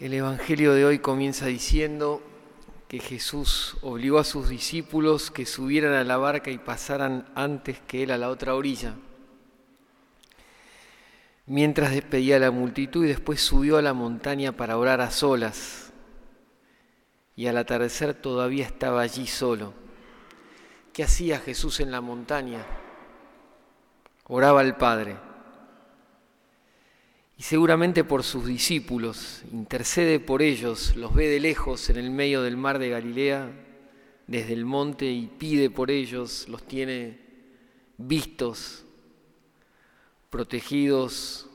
El Evangelio de hoy comienza diciendo que Jesús obligó a sus discípulos que subieran a la barca y pasaran antes que él a la otra orilla, mientras despedía a la multitud y después subió a la montaña para orar a solas. Y al atardecer todavía estaba allí solo. ¿Qué hacía Jesús en la montaña? Oraba al Padre y seguramente por sus discípulos, intercede por ellos, los ve de lejos en el medio del mar de Galilea, desde el monte y pide por ellos, los tiene vistos, protegidos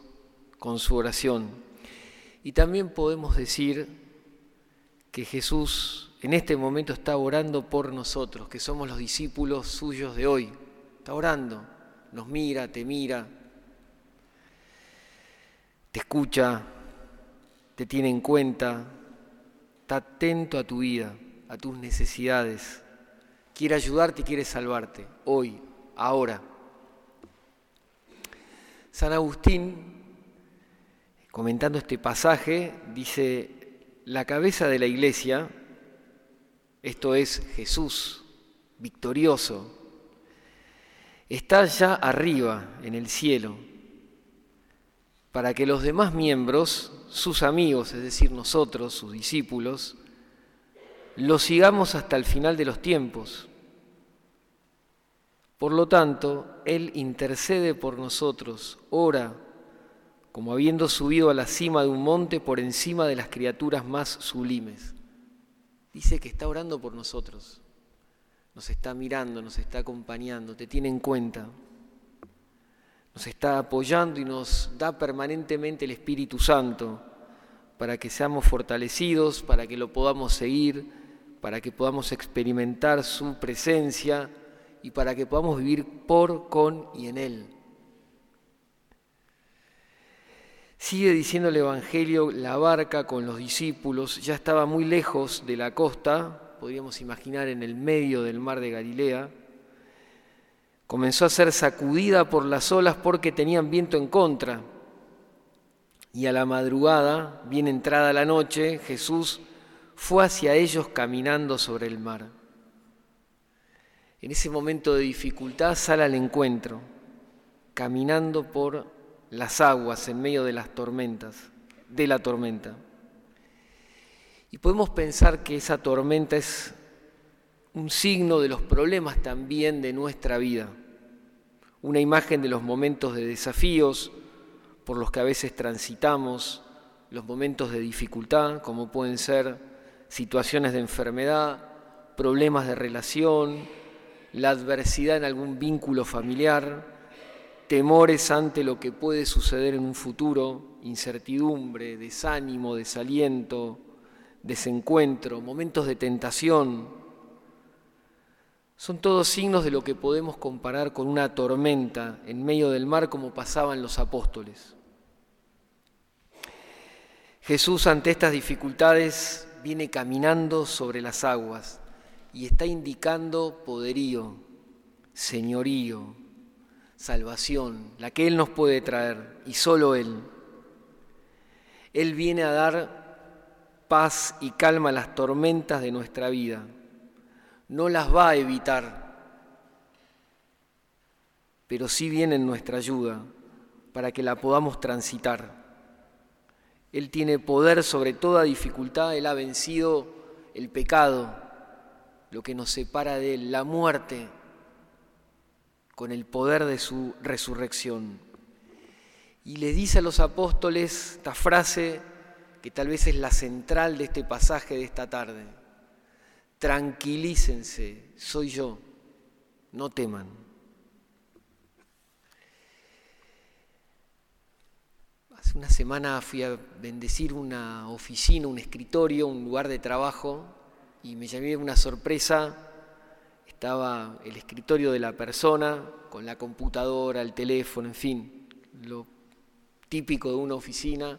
con su oración. Y también podemos decir que Jesús en este momento está orando por nosotros, que somos los discípulos suyos de hoy. Está orando, nos mira, te mira, te escucha, te tiene en cuenta, está atento a tu vida, a tus necesidades, quiere ayudarte y quiere salvarte, hoy, ahora. San Agustín, comentando este pasaje, dice, la cabeza de la iglesia, esto es Jesús, victorioso, está ya arriba en el cielo para que los demás miembros, sus amigos, es decir, nosotros, sus discípulos, lo sigamos hasta el final de los tiempos. Por lo tanto, Él intercede por nosotros, ora, como habiendo subido a la cima de un monte por encima de las criaturas más sublimes. Dice que está orando por nosotros, nos está mirando, nos está acompañando, te tiene en cuenta nos está apoyando y nos da permanentemente el Espíritu Santo para que seamos fortalecidos, para que lo podamos seguir, para que podamos experimentar su presencia y para que podamos vivir por, con y en Él. Sigue diciendo el Evangelio, la barca con los discípulos ya estaba muy lejos de la costa, podríamos imaginar en el medio del mar de Galilea, comenzó a ser sacudida por las olas porque tenían viento en contra. Y a la madrugada, bien entrada la noche, Jesús fue hacia ellos caminando sobre el mar. En ese momento de dificultad sale al encuentro, caminando por las aguas en medio de las tormentas, de la tormenta. Y podemos pensar que esa tormenta es un signo de los problemas también de nuestra vida, una imagen de los momentos de desafíos por los que a veces transitamos, los momentos de dificultad, como pueden ser situaciones de enfermedad, problemas de relación, la adversidad en algún vínculo familiar, temores ante lo que puede suceder en un futuro, incertidumbre, desánimo, desaliento, desencuentro, momentos de tentación, son todos signos de lo que podemos comparar con una tormenta en medio del mar como pasaban los apóstoles. Jesús ante estas dificultades viene caminando sobre las aguas y está indicando poderío, señorío, salvación, la que Él nos puede traer y solo Él. Él viene a dar paz y calma a las tormentas de nuestra vida no las va a evitar, pero sí viene en nuestra ayuda para que la podamos transitar. Él tiene poder sobre toda dificultad, Él ha vencido el pecado, lo que nos separa de Él, la muerte, con el poder de su resurrección. Y le dice a los apóstoles esta frase que tal vez es la central de este pasaje de esta tarde tranquilícense, soy yo, no teman. Hace una semana fui a bendecir una oficina, un escritorio, un lugar de trabajo y me llamé una sorpresa. Estaba el escritorio de la persona con la computadora, el teléfono, en fin, lo típico de una oficina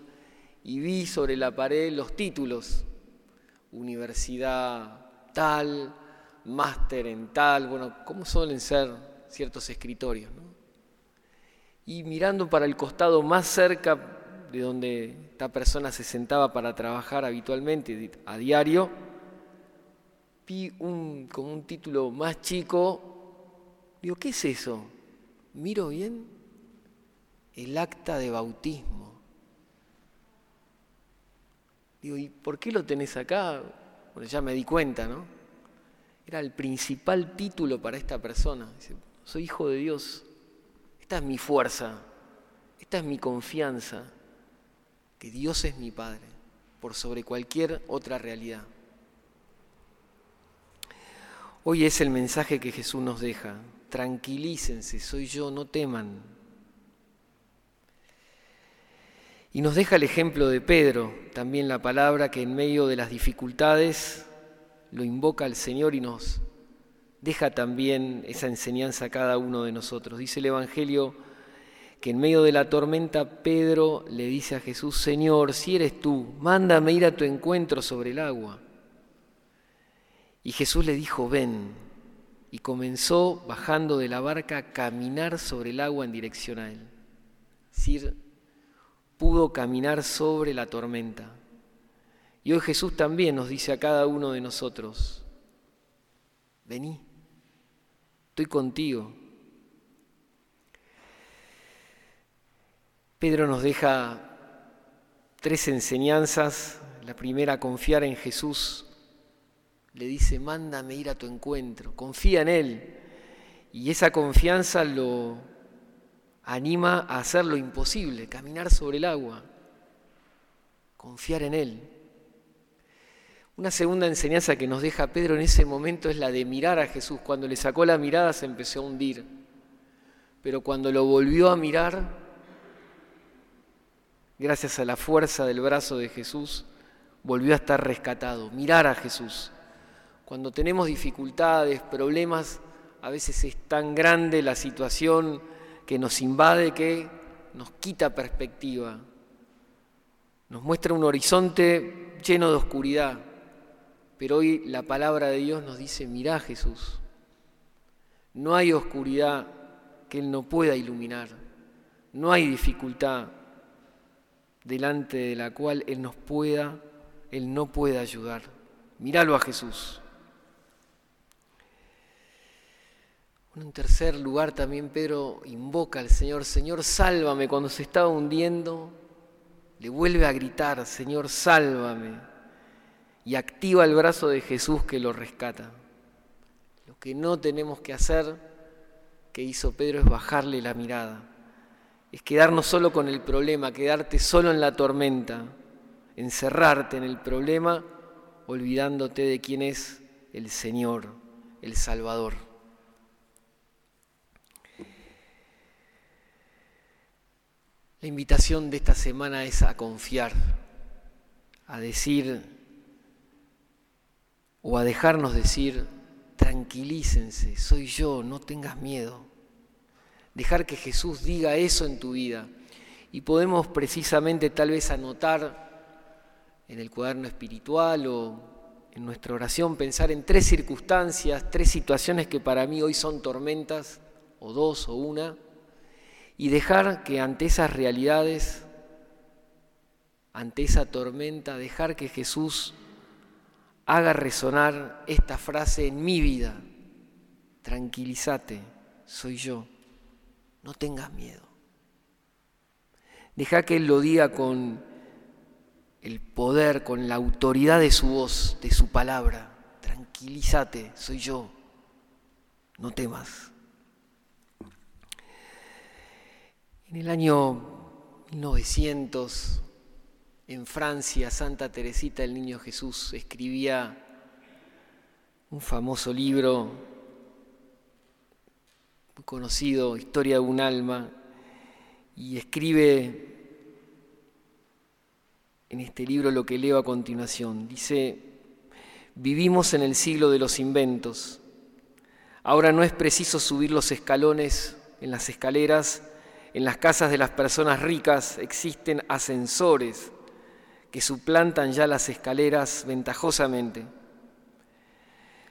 y vi sobre la pared los títulos, universidad tal, máster en tal, bueno, como suelen ser ciertos escritorios. Y mirando para el costado más cerca de donde esta persona se sentaba para trabajar habitualmente, a diario, vi un, como un título más chico, digo, ¿qué es eso? Miro bien, el acta de bautismo. Digo, ¿y por qué lo tenés acá? Bueno, ya me di cuenta, ¿no? Era el principal título para esta persona. Dice, soy hijo de Dios. Esta es mi fuerza. Esta es mi confianza. Que Dios es mi Padre, por sobre cualquier otra realidad. Hoy es el mensaje que Jesús nos deja. Tranquilícense, soy yo, no teman. Y nos deja el ejemplo de Pedro, también la palabra que en medio de las dificultades lo invoca al Señor y nos deja también esa enseñanza a cada uno de nosotros. Dice el Evangelio que en medio de la tormenta Pedro le dice a Jesús, Señor, si eres tú, mándame ir a tu encuentro sobre el agua. Y Jesús le dijo, ven, y comenzó bajando de la barca a caminar sobre el agua en dirección a él. Pudo caminar sobre la tormenta. Y hoy Jesús también nos dice a cada uno de nosotros, vení, estoy contigo. Pedro nos deja tres enseñanzas. La primera, confiar en Jesús. Le dice, mándame ir a tu encuentro, confía en Él. Y esa confianza lo, anima a hacer lo imposible, caminar sobre el agua, confiar en Él. Una segunda enseñanza que nos deja Pedro en ese momento es la de mirar a Jesús. Cuando le sacó la mirada se empezó a hundir, pero cuando lo volvió a mirar, gracias a la fuerza del brazo de Jesús, volvió a estar rescatado. Mirar a Jesús. Cuando tenemos dificultades, problemas, a veces es tan grande la situación que nos invade, que nos quita perspectiva, nos muestra un horizonte lleno de oscuridad. Pero hoy la palabra de Dios nos dice, mirá Jesús, no hay oscuridad que Él no pueda iluminar, no hay dificultad delante de la cual Él nos pueda, Él no pueda ayudar. Míralo a Jesús. En tercer lugar también Pedro invoca al Señor, Señor, sálvame. Cuando se estaba hundiendo, le vuelve a gritar, Señor, sálvame. Y activa el brazo de Jesús que lo rescata. Lo que no tenemos que hacer, que hizo Pedro, es bajarle la mirada. Es quedarnos solo con el problema, quedarte solo en la tormenta, encerrarte en el problema, olvidándote de quién es el Señor, el Salvador. La invitación de esta semana es a confiar, a decir o a dejarnos decir, tranquilícense, soy yo, no tengas miedo. Dejar que Jesús diga eso en tu vida. Y podemos precisamente tal vez anotar en el cuaderno espiritual o en nuestra oración, pensar en tres circunstancias, tres situaciones que para mí hoy son tormentas, o dos o una y dejar que ante esas realidades, ante esa tormenta, dejar que Jesús haga resonar esta frase en mi vida. Tranquilízate, soy yo, no tengas miedo. Deja que Él lo diga con el poder, con la autoridad de su voz, de su palabra. Tranquilízate, soy yo, no temas. En el año 1900, en Francia, Santa Teresita el Niño Jesús escribía un famoso libro muy conocido, Historia de un alma, y escribe en este libro lo que leo a continuación. Dice, vivimos en el siglo de los inventos. Ahora no es preciso subir los escalones en las escaleras, en las casas de las personas ricas existen ascensores que suplantan ya las escaleras ventajosamente.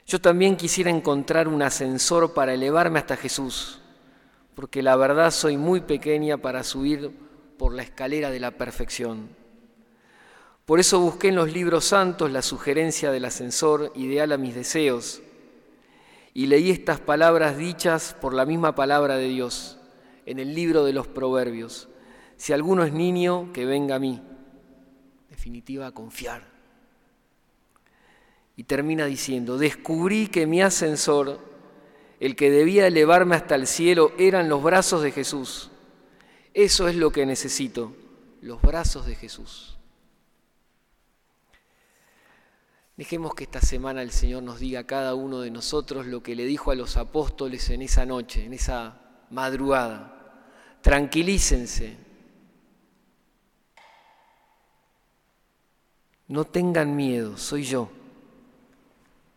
Yo también quisiera encontrar un ascensor para elevarme hasta Jesús, porque la verdad soy muy pequeña para subir por la escalera de la perfección. Por eso busqué en los libros santos la sugerencia del ascensor ideal a mis deseos y leí estas palabras dichas por la misma palabra de Dios en el libro de los proverbios. Si alguno es niño, que venga a mí. Definitiva, confiar. Y termina diciendo, descubrí que mi ascensor, el que debía elevarme hasta el cielo, eran los brazos de Jesús. Eso es lo que necesito, los brazos de Jesús. Dejemos que esta semana el Señor nos diga a cada uno de nosotros lo que le dijo a los apóstoles en esa noche, en esa madrugada. Tranquilícense. No tengan miedo, soy yo.